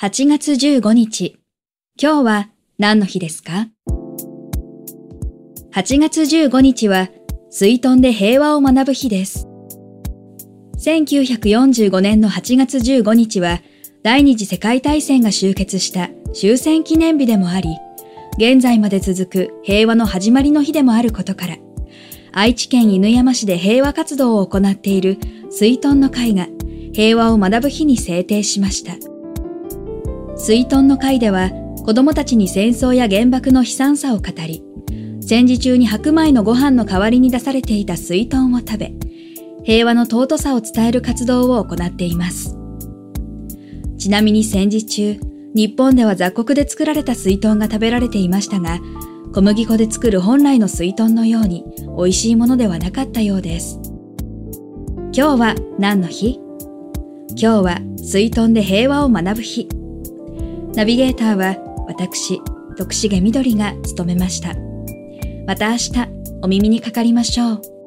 8月15日。今日は何の日ですか ?8 月15日は、水遁で平和を学ぶ日です。1945年の8月15日は、第二次世界大戦が終結した終戦記念日でもあり、現在まで続く平和の始まりの日でもあることから、愛知県犬山市で平和活動を行っている水遁の会が平和を学ぶ日に制定しました。水遁の会では子供たちに戦争や原爆の悲惨さを語り、戦時中に白米のご飯の代わりに出されていた水遁を食べ、平和の尊さを伝える活動を行っています。ちなみに戦時中、日本では雑穀で作られた水遁が食べられていましたが、小麦粉で作る本来の水遁のように美味しいものではなかったようです。今日は何の日？今日は水遁で平和を学ぶ日。ナビゲーターは私、徳重みどりが務めました。また明日お耳にかかりましょう。